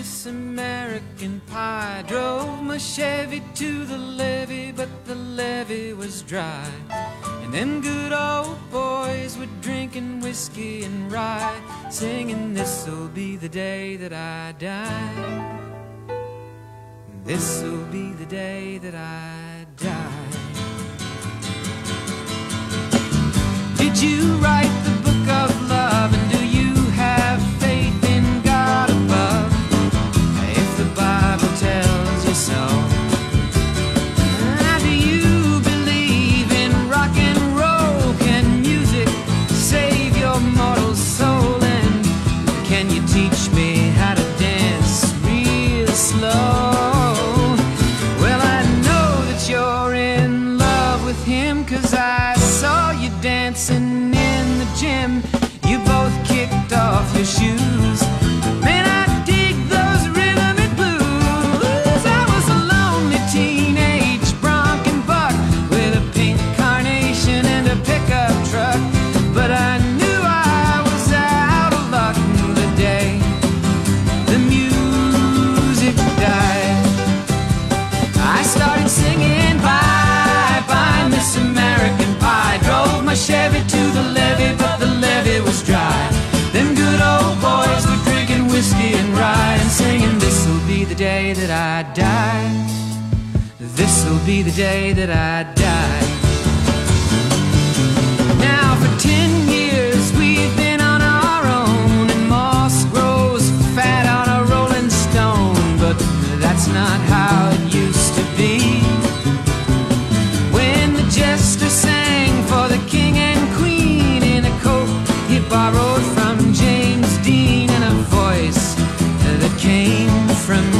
Miss American Pie. Drove my Chevy to the levee, but the levee was dry. And them good old boys were drinking whiskey and rye, singing, This'll be the day that I die. This'll be the day that I die. Did you write be the day that I die. Now for ten years we've been on our own, and moss grows fat on a rolling stone. But that's not how it used to be. When the jester sang for the king and queen in a coat he borrowed from James Dean and a voice that came from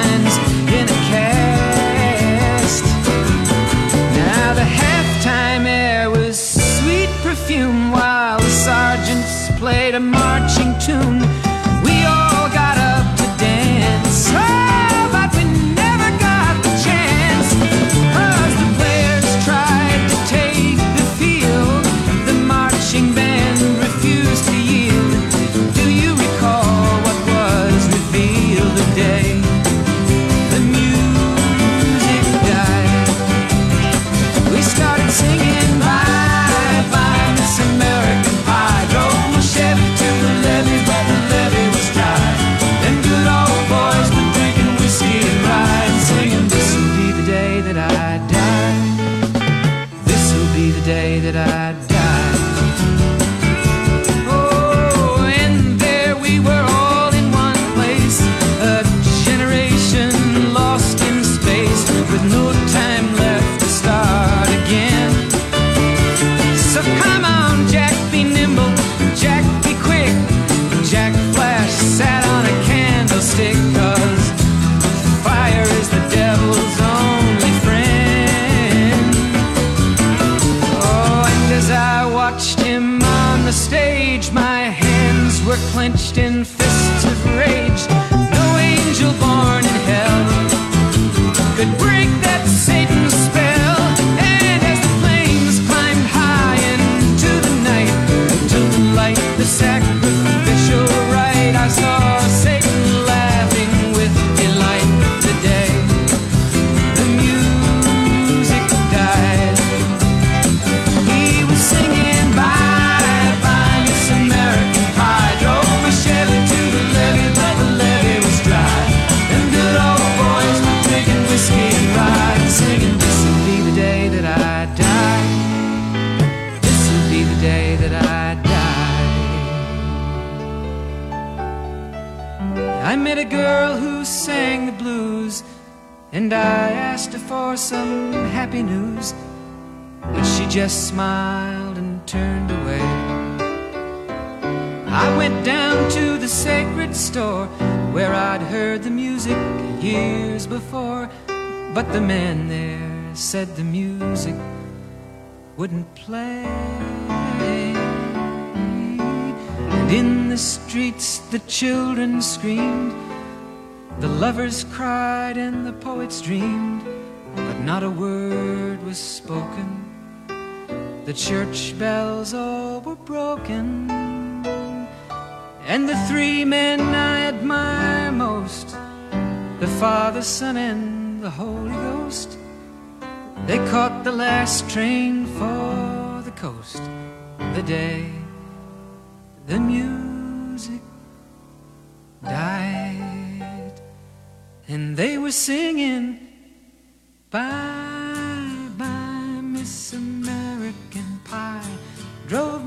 just smiled and turned away. I went down to the sacred store where I'd heard the music years before. But the man there said the music wouldn't play. And in the streets the children screamed, the lovers cried, and the poets dreamed. But not a word was spoken. The church bells all were broken. And the three men I admire most the Father, Son, and the Holy Ghost they caught the last train for the coast the day the music died. And they were singing, Bye, bye, Miss American Pie.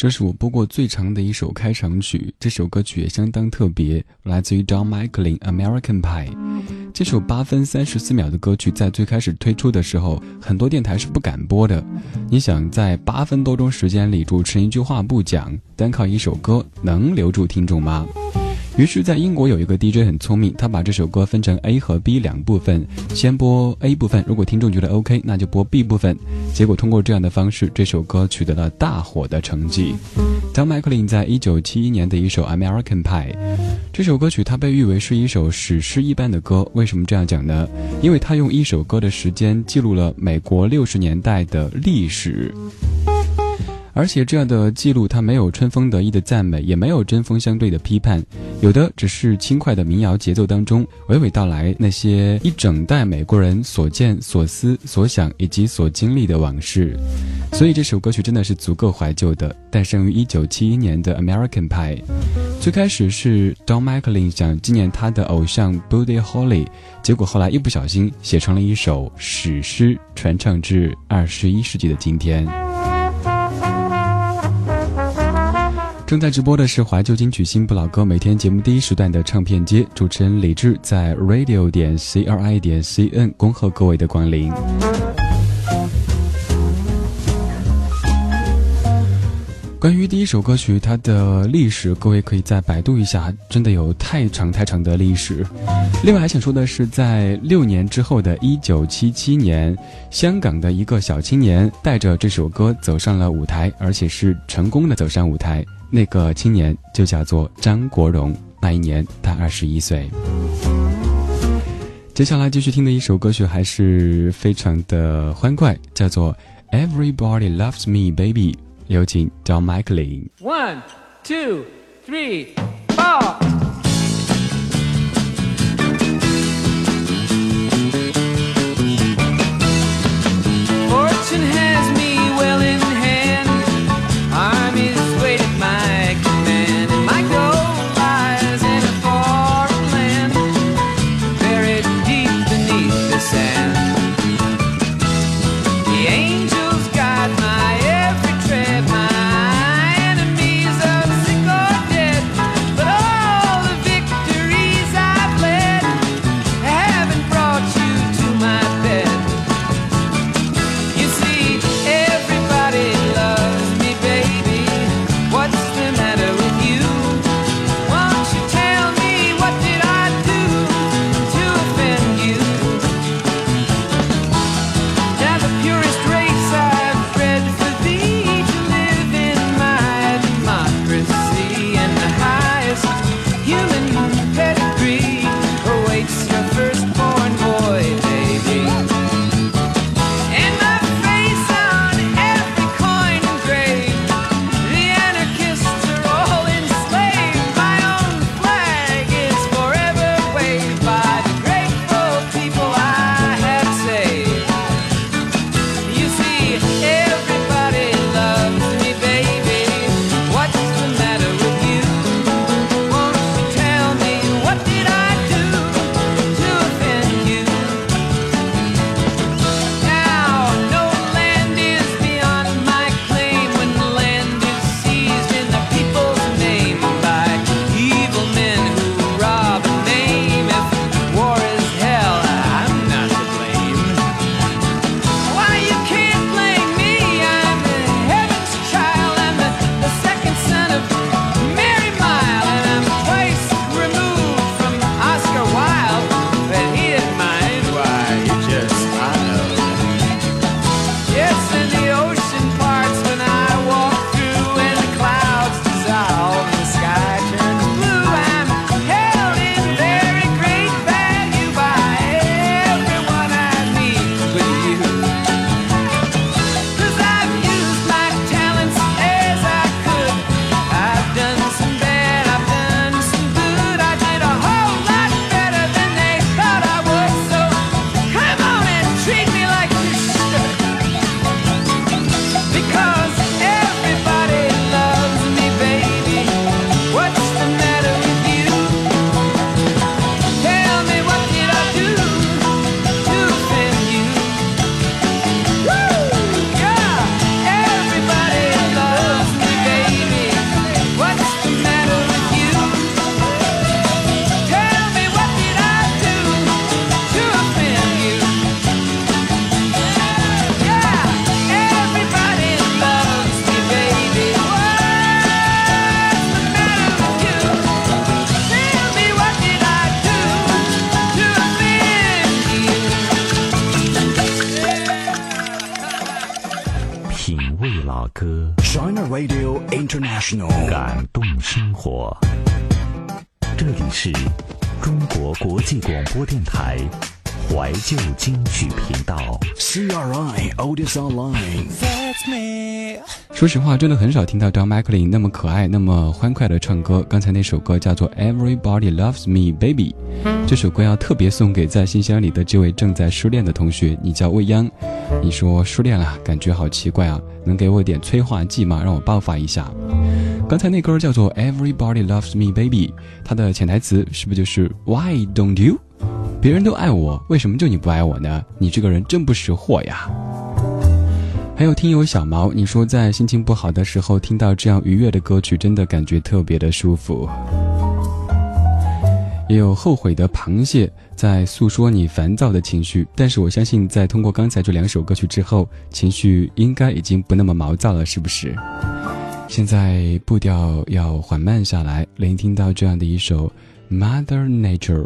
这是我播过最长的一首开场曲，这首歌曲也相当特别，来自于 Don Michael in《American Pie》。这首八分三十四秒的歌曲在最开始推出的时候，很多电台是不敢播的。你想在八分多钟时间里，主持一句话不讲，单靠一首歌能留住听众吗？于是，在英国有一个 DJ 很聪明，他把这首歌分成 A 和 B 两部分，先播 A 部分，如果听众觉得 OK，那就播 B 部分。结果通过这样的方式，这首歌取得了大火的成绩。Tom McLean 在一九七一年的一首《American Pie》，这首歌曲它被誉为是一首史诗一般的歌。为什么这样讲呢？因为它用一首歌的时间记录了美国六十年代的历史。而且这样的记录，它没有春风得意的赞美，也没有针锋相对的批判，有的只是轻快的民谣节奏当中娓娓道来那些一整代美国人所见所思所想以及所经历的往事。所以这首歌曲真的是足够怀旧的。诞生于一九七一年的《American Pie》，最开始是 Don McLean 想纪念他的偶像 Buddy Holly，结果后来一不小心写成了一首史诗，传唱至二十一世纪的今天。正在直播的是怀旧金曲新不老歌，每天节目第一时段的唱片街，主持人李志在 radio 点 c r i 点 c n 恭候各位的光临。关于第一首歌曲，它的历史，各位可以再百度一下，真的有太长太长的历史。另外还想说的是，在六年之后的一九七七年，香港的一个小青年带着这首歌走上了舞台，而且是成功的走上舞台。那个青年就叫做张国荣，那一年他二十一岁。接下来继续听的一首歌曲还是非常的欢快，叫做《Everybody Loves Me, Baby》。有请 Don McLean。One, two, three, four. China Online。说实话，真的很少听到 Don McLean 那么可爱、那么欢快的唱歌。刚才那首歌叫做《Everybody Loves Me, Baby》，这首歌要特别送给在信箱里的这位正在失恋的同学。你叫未央，你说失恋了，感觉好奇怪啊，能给我点催化剂吗？让我爆发一下。刚才那歌叫做《Everybody Loves Me, Baby》，它的潜台词是不是就是 Why don't you？别人都爱我，为什么就你不爱我呢？你这个人真不识货呀！还有听友小毛，你说在心情不好的时候听到这样愉悦的歌曲，真的感觉特别的舒服。也有后悔的螃蟹在诉说你烦躁的情绪，但是我相信在通过刚才这两首歌曲之后，情绪应该已经不那么毛躁了，是不是？现在步调要缓慢下来，聆听到这样的一首《Mother Nature》。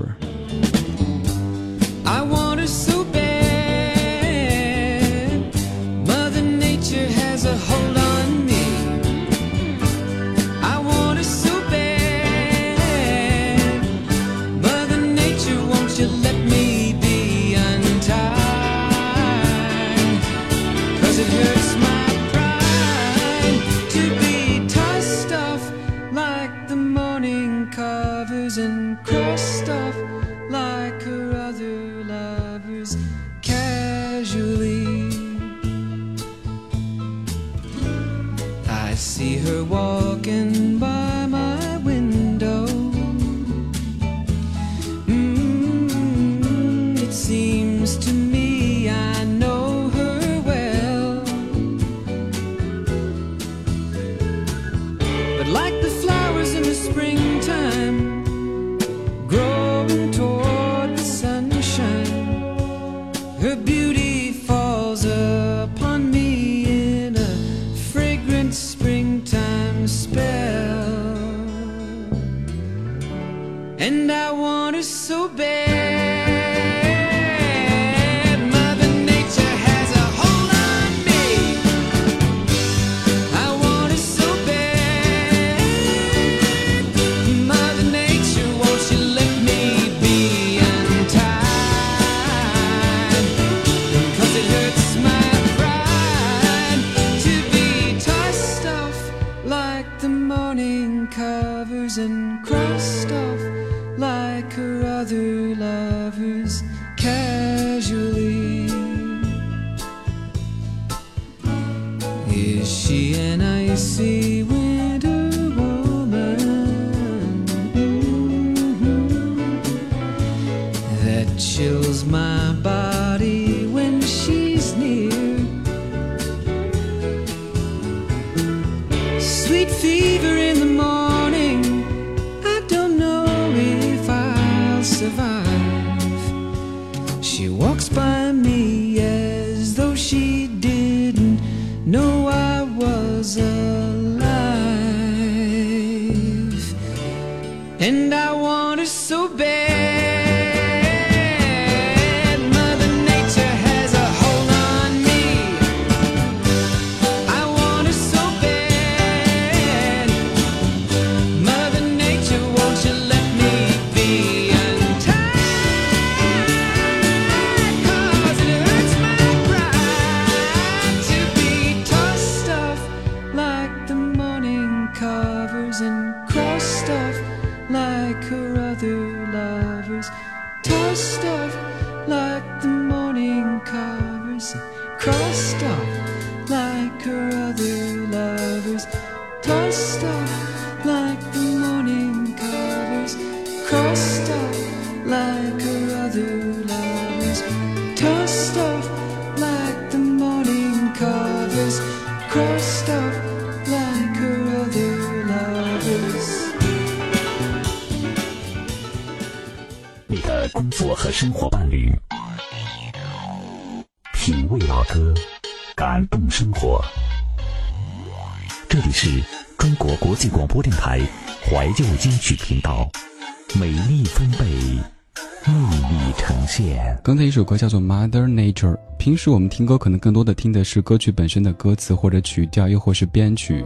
这首歌叫做《Mother Nature》。平时我们听歌可能更多的听的是歌曲本身的歌词或者曲调，又或是编曲，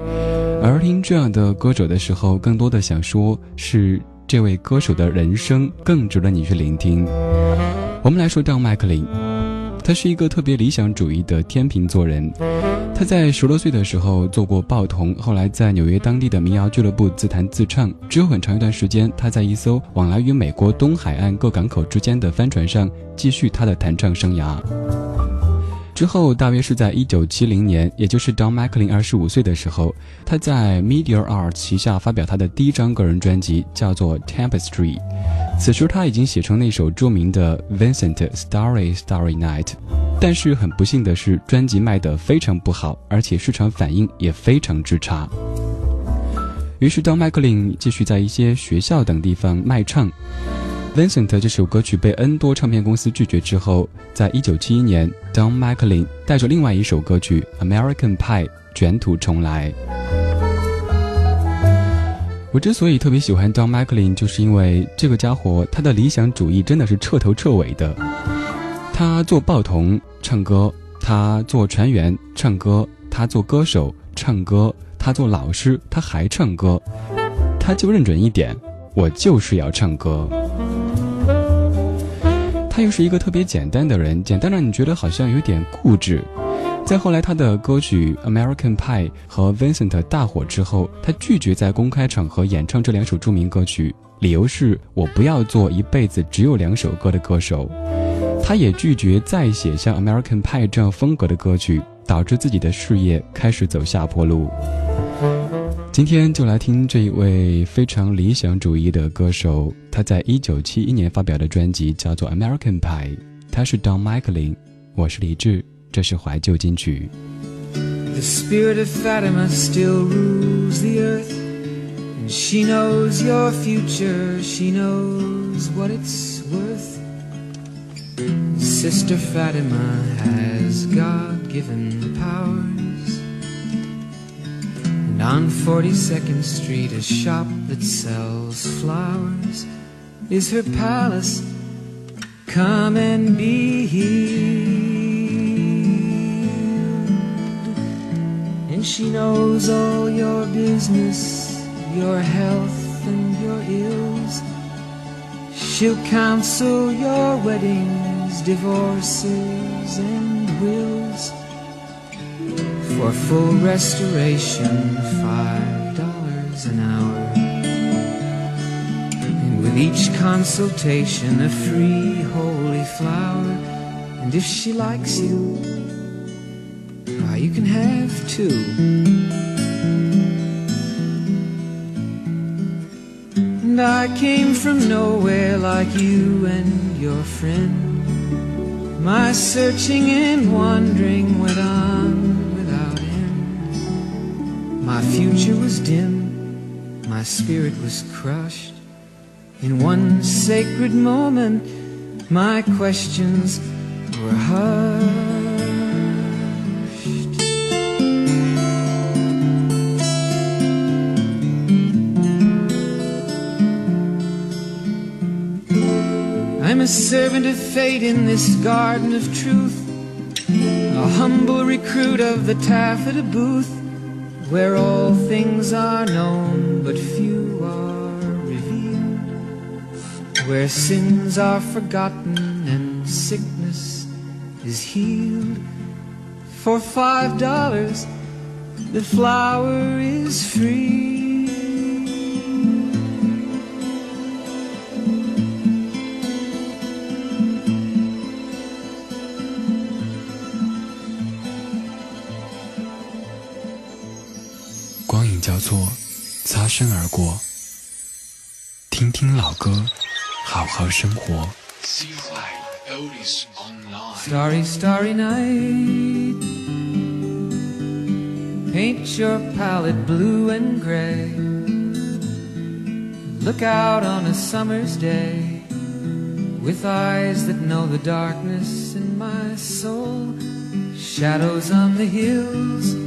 而听这样的歌手的时候，更多的想说是这位歌手的人生更值得你去聆听。我们来说张麦克林，他是一个特别理想主义的天秤座人。他在十多岁的时候做过报童，后来在纽约当地的民谣俱乐部自弹自唱。只有很长一段时间，他在一艘往来于美国东海岸各港口之间的帆船上继续他的弹唱生涯。之后，大约是在一九七零年，也就是 Don McLean 二十五岁的时候，他在 Media Art 旗下发表他的第一张个人专辑，叫做《Tapestry》。此时他已经写成那首著名的 Vincent Starry Starry Night，但是很不幸的是，专辑卖得非常不好，而且市场反应也非常之差。于是，当麦克林继续在一些学校等地方卖唱。Vincent 这首歌曲被 N 多唱片公司拒绝之后，在一九七一年，Don McLean 带着另外一首歌曲《American Pie》卷土重来。我之所以特别喜欢 Don McLean，就是因为这个家伙他的理想主义真的是彻头彻尾的。他做报童唱歌，他做船员唱歌，他做歌手唱歌，他做老师他还唱歌，他就认准一点，我就是要唱歌。他又是一个特别简单的人，简单让你觉得好像有点固执。在后来，他的歌曲《American Pie》和《Vincent》大火之后，他拒绝在公开场合演唱这两首著名歌曲，理由是我不要做一辈子只有两首歌的歌手。他也拒绝再写像《American Pie》这样风格的歌曲，导致自己的事业开始走下坡路。今天就来听这一位非常理想主义的歌手，他在一九七一年发表的专辑叫做《American Pie》，他是 Don McLean，我是李志。这是怀旧金曲。The spirit of Fatima still rules the earth. And she knows your future, she knows what it's worth. Sister Fatima has God given powers. And on 42nd Street, a shop that sells flowers is her palace. Come and be healed. And she knows all your business, your health and your ills. She'll counsel your weddings, divorces, and wills. For full restoration, five dollars an hour. And with each consultation, a free holy flower. And if she likes you, why, you can have two. And I came from nowhere like you and your friend. My searching and wandering went on. My future was dim, my spirit was crushed. In one sacred moment, my questions were hushed. I'm a servant of fate in this garden of truth, a humble recruit of the taffeta booth, where all things are known but few are revealed, where sins are forgotten and sickness is healed. For five dollars, the flower is free.《而过。听听老歌，好好生活。 Starry, starry night. Paint your palette blue and gray. Look out on a summer's day with eyes that know the darkness in my soul. Shadows on the hills.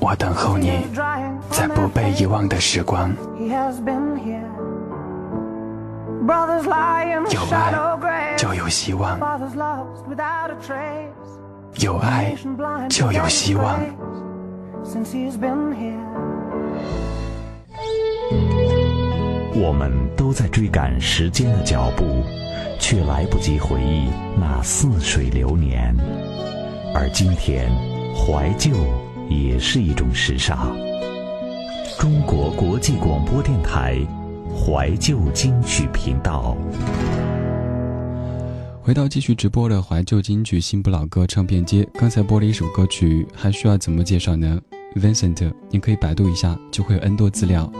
我等候你，在不被遗忘的时光，有爱就有希望，有爱就有希望。我们都在追赶时间的脚步，却来不及回忆那似水流年，而今天怀旧。也是一种时尚。中国国际广播电台怀旧金曲频道。回到继续直播的怀旧金曲新不老歌唱片街，刚才播了一首歌曲，还需要怎么介绍呢？Vincent，你可以百度一下，就会有 N 多资料。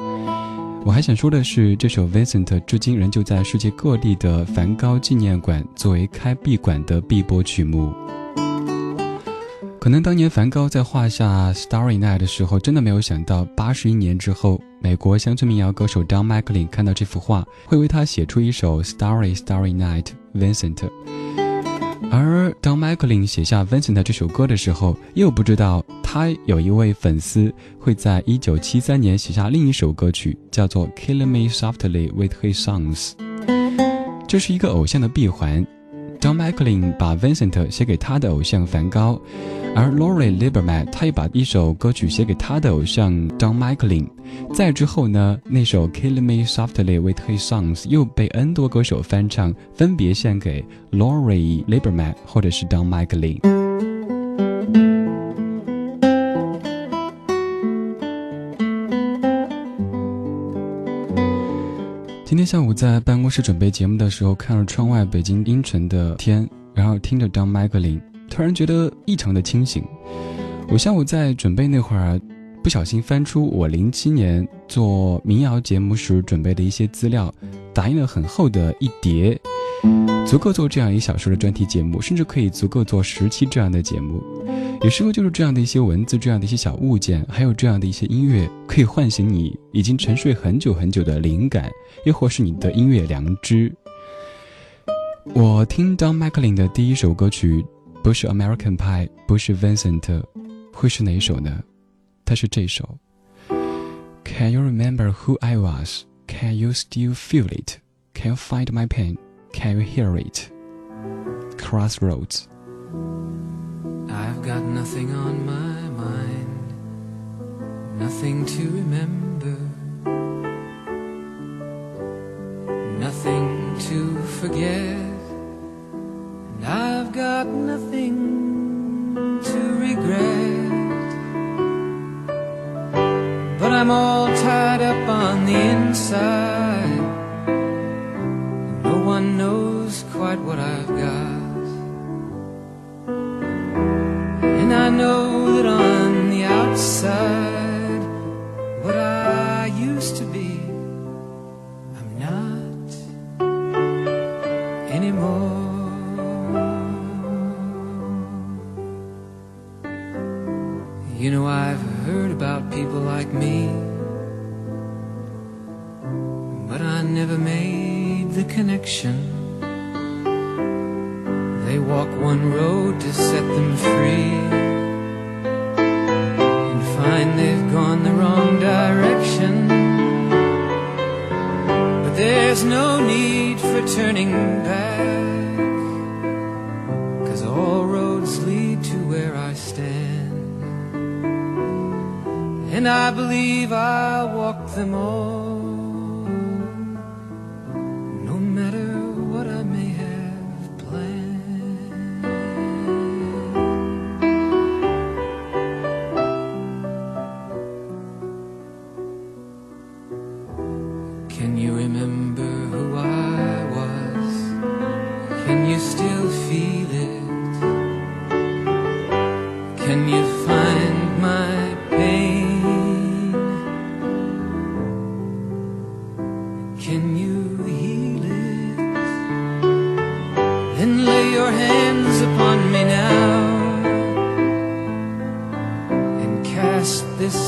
我还想说的是，这首 Vincent 至今仍旧在世界各地的梵高纪念馆作为开闭馆的必播曲目。可能当年梵高在画下《Starry Night》的时候，真的没有想到，八十一年之后，美国乡村民谣歌手 Don McLean 看到这幅画，会为他写出一首《Starry Starry Night》Vincent。而当 McLean 写下 Vincent 这首歌的时候，又不知道他有一位粉丝会在一九七三年写下另一首歌曲，叫做《Kill Me Softly with His Songs》。这是一个偶像的闭环。Don McLean 把 Vincent 写给他的偶像梵高，而 Lori Lieberman 他也把一首歌曲写给他的偶像 Don Michelin。在之后呢，那首《Kill Me Softly with His Songs》又被 N 多歌手翻唱，分别献给 Lori Lieberman 或者是 Don McLean。下午在办公室准备节目的时候，看了窗外北京阴沉的天，然后听着 Don McLean，突然觉得异常的清醒。我下午在准备那会儿，不小心翻出我零七年做民谣节目时准备的一些资料，打印了很厚的一叠。足够做这样一小时的专题节目，甚至可以足够做十期这样的节目。有时候就是这样的一些文字，这样的一些小物件，还有这样的一些音乐，可以唤醒你已经沉睡很久很久的灵感，又或是你的音乐良知。我听 Don McLean 的第一首歌曲，不是 American Pie，不是 Vincent，会是哪一首呢？它是这首。Can you remember who I was? Can you still feel it? Can you find my pain? Can you hear it? Crossroads. I've got nothing on my mind, nothing to remember, nothing to forget, and I've got nothing to regret. But I'm all tied up on the inside. No one knows quite what I've got. Know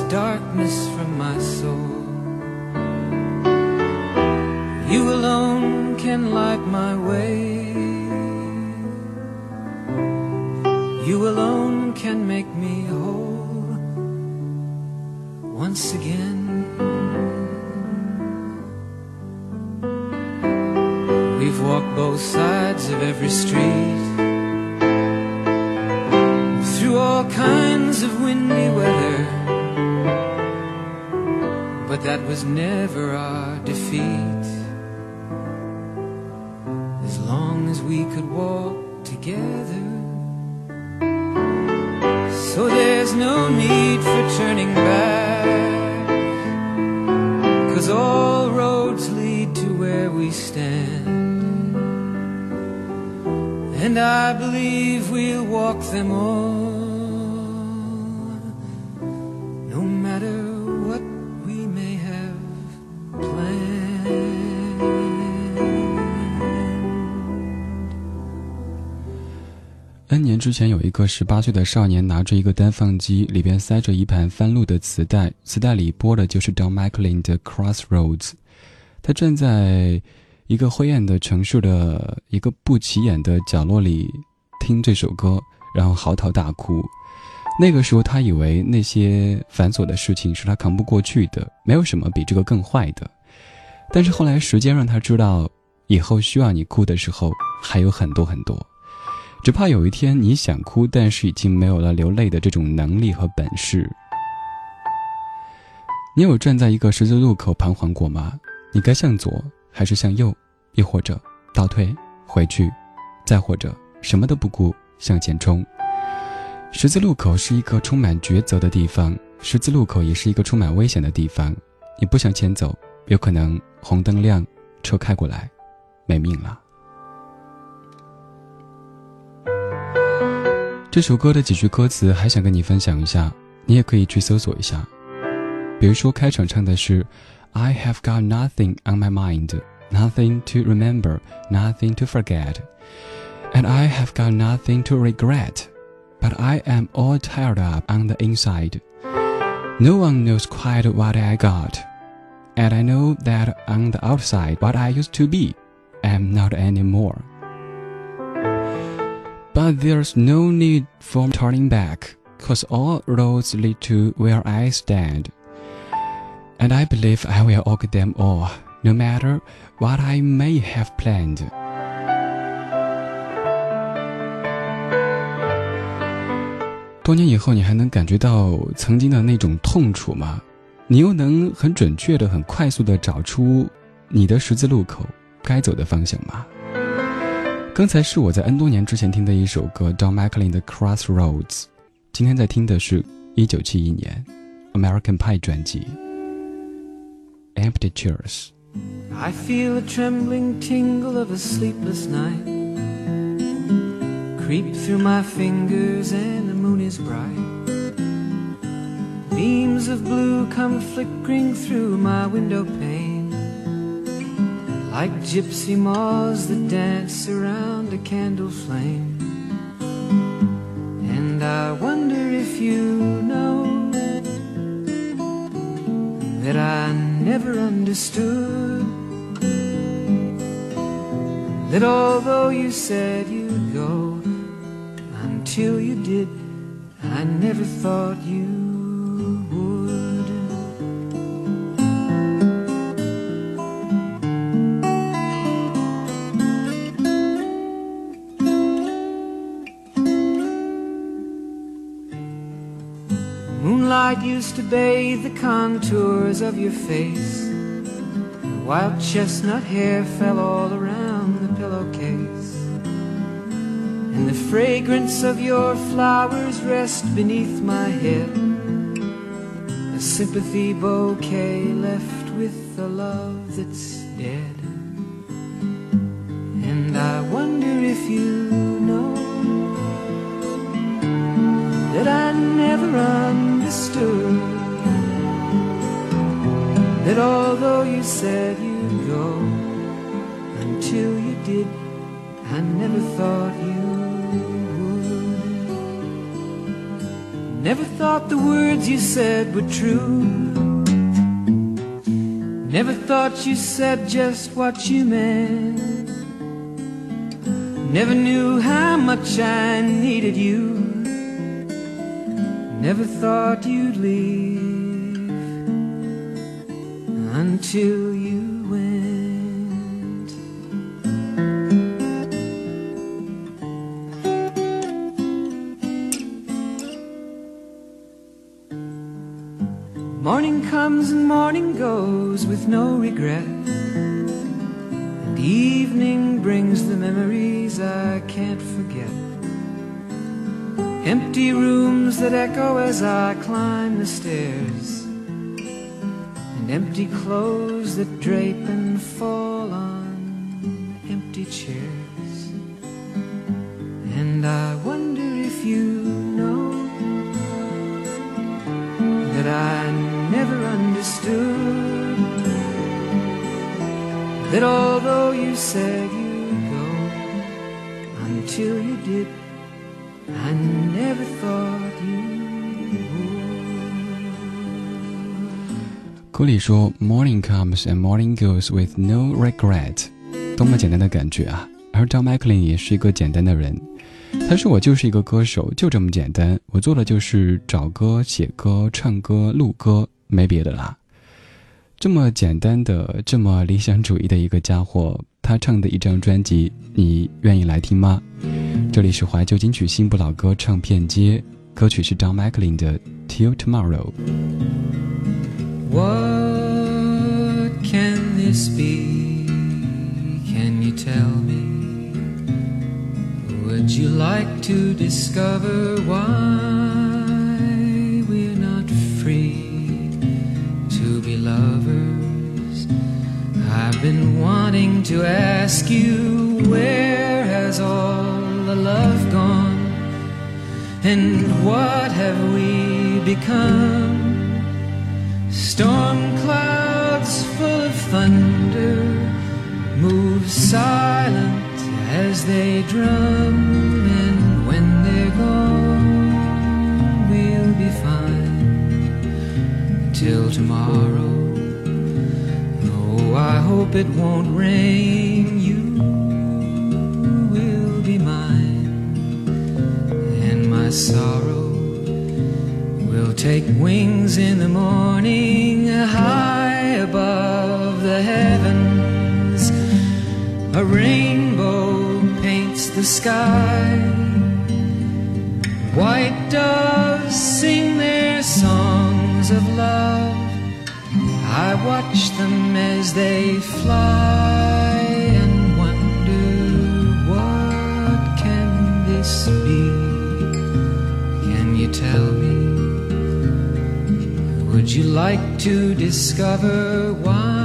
darkness from my soul. You alone can light my way. You alone can make me whole once again. We've walked both sides of every street through all kinds of windy weather. But that was never our defeat. As long as we could walk together. So there's no need for turning back. Cause all roads lead to where we stand. And I believe we'll walk them all. 之前，有一个十八岁的少年拿着一个单放机，里边塞着一盘翻录的磁带，磁带里播的就是 Don McLean 的《Crossroads》。他站在一个灰暗的城市的一个不起眼的角落里听这首歌，然后嚎啕大哭。那个时候，他以为那些繁琐的事情是他扛不过去的，没有什么比这个更坏的。但是后来，时间让他知道，以后需要你哭的时候还有很多很多。只怕有一天你想哭，但是已经没有了流泪的这种能力和本事。你有站在一个十字路口彷徨过吗？你该向左还是向右？亦或者倒退回去，再或者什么都不顾向前冲？十字路口是一个充满抉择的地方，十字路口也是一个充满危险的地方。你不向前走，有可能红灯亮，车开过来，没命了。这首歌的几句歌词还想跟你分享一下，你也可以去搜索一下。比如说开场唱的是 "I have got nothing on my mind"， nothing to remember, nothing to forget. And I have got nothing to regret, but I am all tired up on the inside. No one knows quite what I got, and I know that on the outside, what I used to be, am not anymore. But there's no need for turning back, cause all roads lead to where I stand. And I believe I will walk them all, no matter what I may have planned. 多年以后，你还能感觉到曾经的那种痛楚吗？你又能很准确的、很快速的找出你的十字路口该走的方向吗？ 刚才是我在 N 多年之前听的一首歌，Don McLean 的《Crossroads》。今天在听的是1971年 American Pie 专辑《Empty Chairs》。 I feel a trembling tingle of a sleepless night creep through my fingers, and the moon is bright. Beams of blue come flickering through my window pane, like gypsy moths that dance around a candle flame. And I wonder if you know that I never understood. That although you said you'd go, until you did, I never thought you used to bathe the contours of your face. Wild chestnut hair fell all around the pillowcase. And the fragrance of your flowers rest beneath my head. A sympathy bouquet left with a love that's dead. And I wonder if you know that I never understood. That although you said you'd go, until you did, I never thought you would. Never thought the words you said were true. Never thought you said just what you meant. Never knew how much I needed you. Never thought you'd leave until you went. Morning comes and morning goes with no regret. And evening brings the memories I can't forget. Empty rooms that echo as I climb the stairs. And empty clothes that drape and fall on empty chairs. And I wonder if you know that I never understood. That although you said 里说，Morning comes and morning goes with no regret，多么简单的感觉啊！而 John McLean 也是一个简单的人，他说我就是一个歌手，就这么简单，我做的就是找歌、写歌、唱歌、录歌，没别的啦。这么简单的、这么理想主义的一个家伙，他唱的一张专辑，你愿意来听吗？这里是怀旧金曲新不老歌唱片街，歌曲是 John McLean 的《Till Tomorrow》。This be? Can you tell me? Would you like to discover why we're not free to be lovers? I've been wanting to ask you where has all the love gone? And what have we become? Storm clouds full of thunder, move silent as they drum, and when they're gone, we'll be fine till tomorrow. Oh, I hope it won't rain. You will be mine, and my sorrow will take wings in the morning high above the heavens. A rainbow paints the sky. White doves sing their songs of love. I watch them as they fly and wonder what can this be? Can you tell me? Would you like to discover why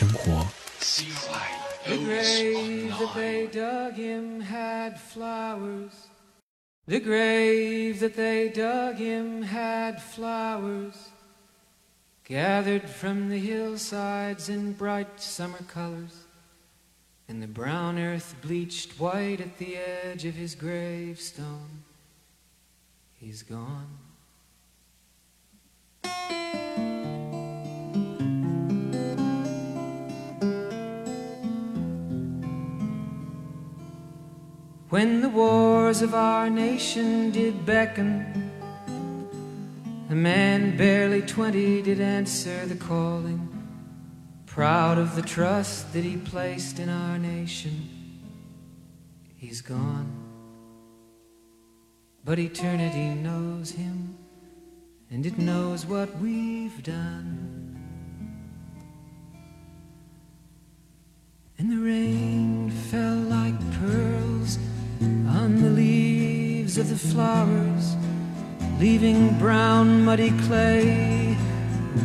生活。” The grave that they dug him had flowers. The grave that they dug him had flowers. Gathered from the hillsides in bright summer colors. And the brown earth bleached white at the edge of his gravestone. He's gone. When the wars of our nation did beckon, a man barely twenty did answer the calling, proud of the trust that he placed in our nation. He's gone, but eternity knows him, and it knows what we've done. And the rain fell like pearls on the leaves of the flowers, leaving brown muddy clay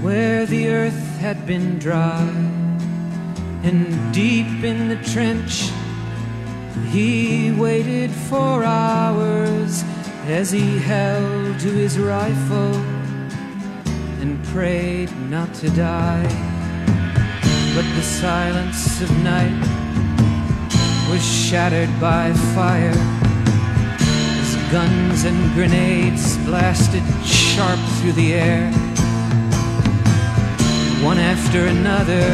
where the earth had been dry. And deep in the trench, he waited for hours as he held to his rifle and prayed not to die. But the silence of night was shattered by fire as guns and grenades blasted sharp through the air. One after another,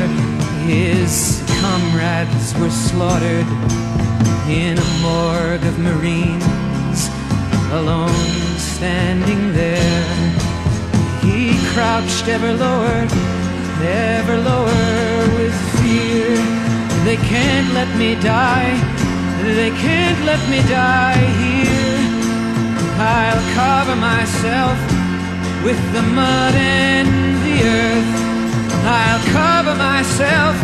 his comrades were slaughtered in a morgue of Marines, alone standing there. He crouched ever lower, ever lower with fear. They can't let me die. They can't let me die here. I'll cover myself with the mud and the earth. I'll cover myself.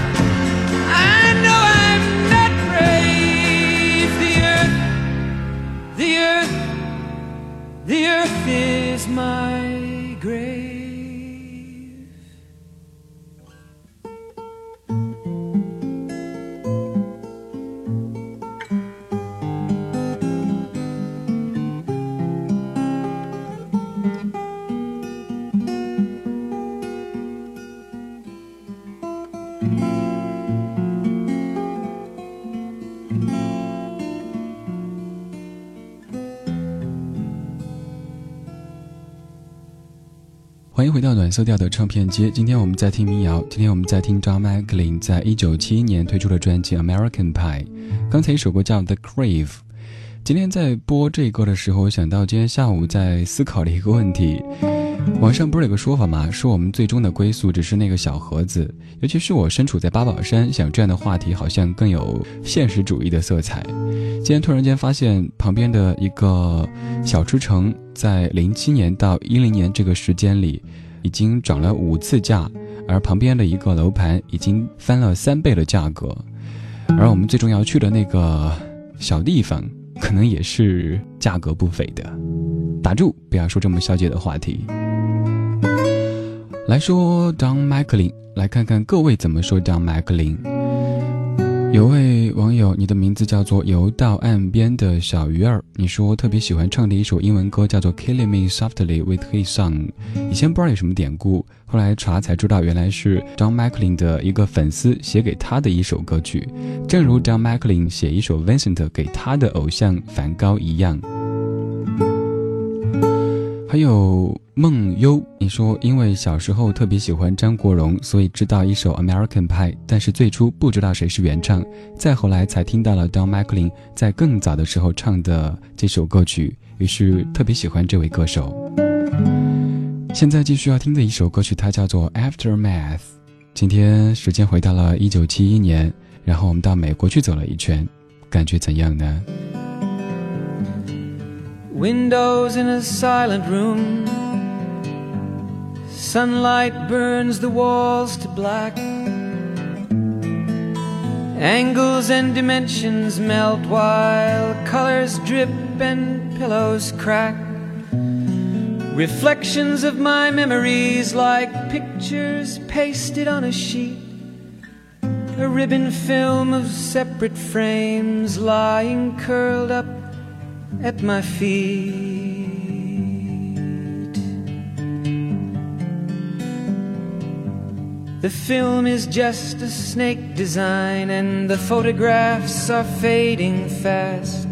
I know I'm not brave. The earth, the earth, the earth is my 欢迎回到暖色调的唱片街。今天我们在听民谣，今天我们在听 John McLean 在一九七一年推出的专辑《American Pie》。刚才一首歌叫《The Crave》。今天在播这歌的时候，我想到今天下午在思考的一个问题。网上不是有个说法吗？说我们最终的归宿只是那个小盒子。尤其是我身处在八宝山，想这样的话题好像更有现实主义的色彩。今天突然间发现旁边的一个小吃城，在零七年到一零年这个时间里，已经涨了五次价，而旁边的一个楼盘已经翻了三倍的价格。而我们最终要去的那个小地方，可能也是价格不菲的。打住，不要说这么消极的话题。来说 Don m c l e a n 来看看各位怎么说 Don m c l e a n 有位网友，你的名字叫做游到岸边的小鱼儿，你说特别喜欢唱的一首英文歌叫做《Killing Me Softly with His Song》，以前不知道有什么典故，后来查才知道原来是 Don m c l e a n 的一个粉丝写给他的一首歌曲，正如 Don m c l e a n 写一首 Vincent 给他的偶像梵高一样。还有梦优，你说因为小时候特别喜欢张国荣，所以知道一首《American Pie》，但是最初不知道谁是原唱，再后来才听到了 Don m c l e a n 在更早的时候唱的这首歌曲，于是特别喜欢这位歌手。现在继续要听的一首歌曲，它叫做《Aftermath》。今天时间回到了一九七一年，然后我们到美国去走了一圈，感觉怎样呢？Windows in a silent room. Sunlight burns the walls to black. Angles and dimensions melt while colors drip and pillows crack. Reflections of my memories like pictures pasted on a sheet. A ribbon film of separate frames lying curled up at my feet. The film is just a snake design, and the photographs are fading fast.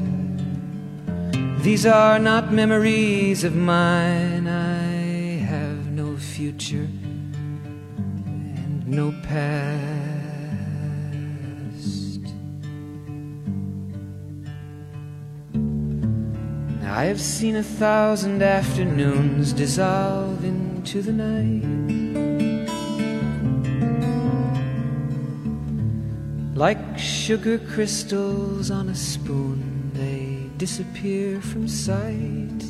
These are not memories of mine. I have no future and no past. I have seen a thousand afternoons dissolve into the night. Like sugar crystals on a spoon, they disappear from sight.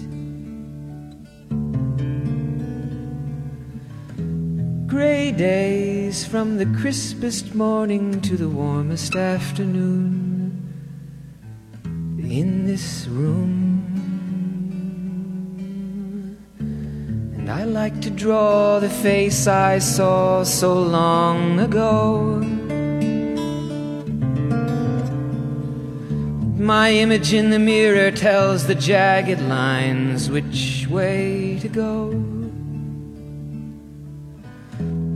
Gray days from the crispest morning to the warmest afternoon in this room. And I like to draw the face I saw so long ago. My image in the mirror tells the jagged lines which way to go.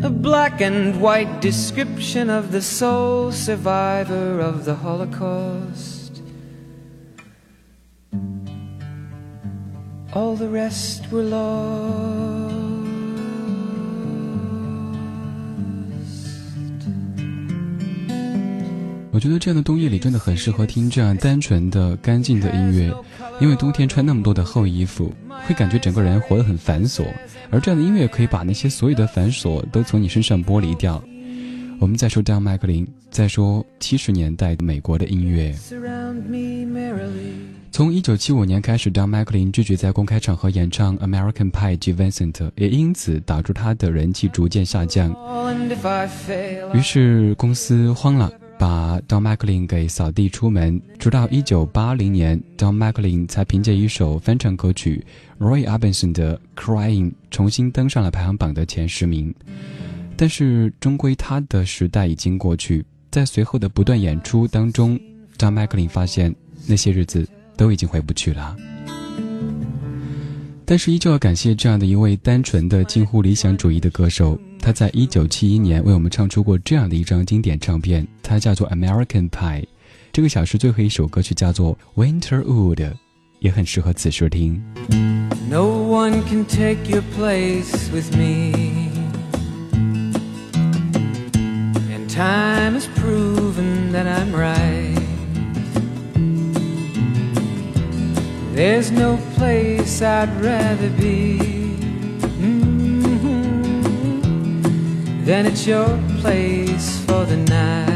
A black and white description of the sole survivor of the Holocaust. All the rest were lost. 我觉得这样的冬夜里真的很适合听这样单纯的、干净的音乐，因为冬天穿那么多的厚衣服，会感觉整个人活得很繁琐，而这样的音乐可以把那些所有的繁琐都从你身上剥离掉。我们再说 Don 麦克林，再说七十年代美国的音乐。从一九七五年开始，Don m c l e a n 拒绝在公开场合演唱《American Pie》及 Vincent，也因此导致他的人气逐渐下降。于是公司慌了，把 Don m c l e a n 给扫地出门。直到一九八零年，Don m c l e a n 才凭借一首翻唱歌曲 Roy Orbison 的《Crying》重新登上了排行榜的前十名。但是终归他的时代已经过去，在随后的不断演出当中让麦克林发现那些日子都已经回不去了。但是依旧要感谢这样的一位单纯的、近乎理想主义的歌手，他在一九七一年为我们唱出过这样的一张经典唱片，它叫做《American Pie》。这个小时最后一首歌曲叫做《Winter Wood》，也很适合此时听。no one can take your place with me. Time has proven that I'm right. There's no place I'd rather be mhm, than at your place for the night.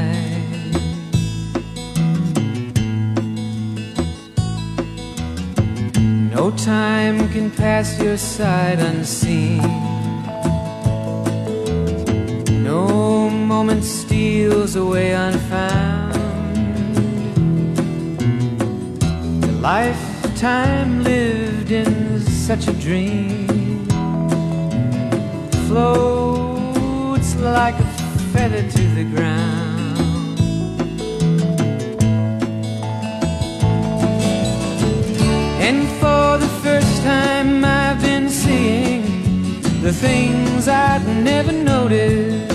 No time can pass your side unseen. No moment steals away unfound. The lifetime lived in such a dream floats like a feather to the ground. And for the first time, I've been seeing the things I'd never noticed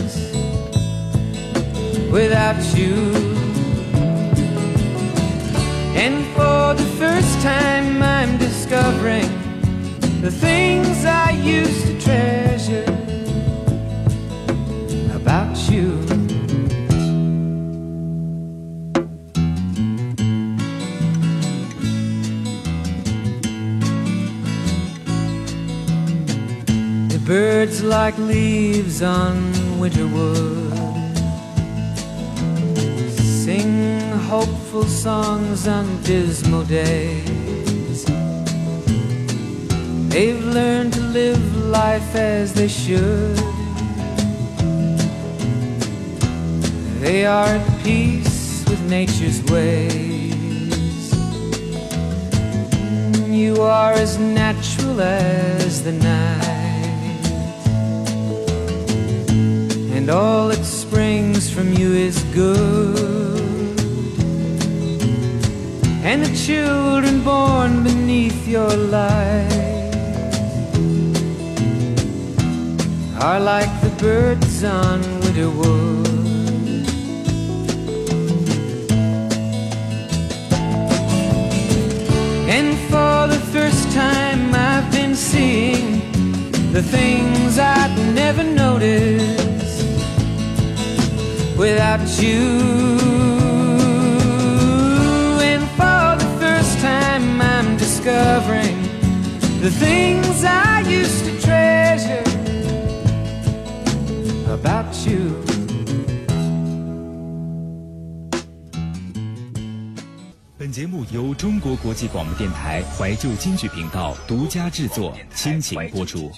without you. And for the first time, I'm discovering the things I used to treasure about you. The birds like leaves on winter wood sing hopeful songs on dismal days. They've learned to live life as they should. They are at peace with nature's ways. You are as natural as the night, and all that springs from you is good. And the children born beneath your light are like the birds on winter wood. And for the first time, I've been seeing the things I'd never noticed without you. Things I used to treasure about you. 本节目由中国国际广播电台怀旧金曲频道独家制作，倾情播出。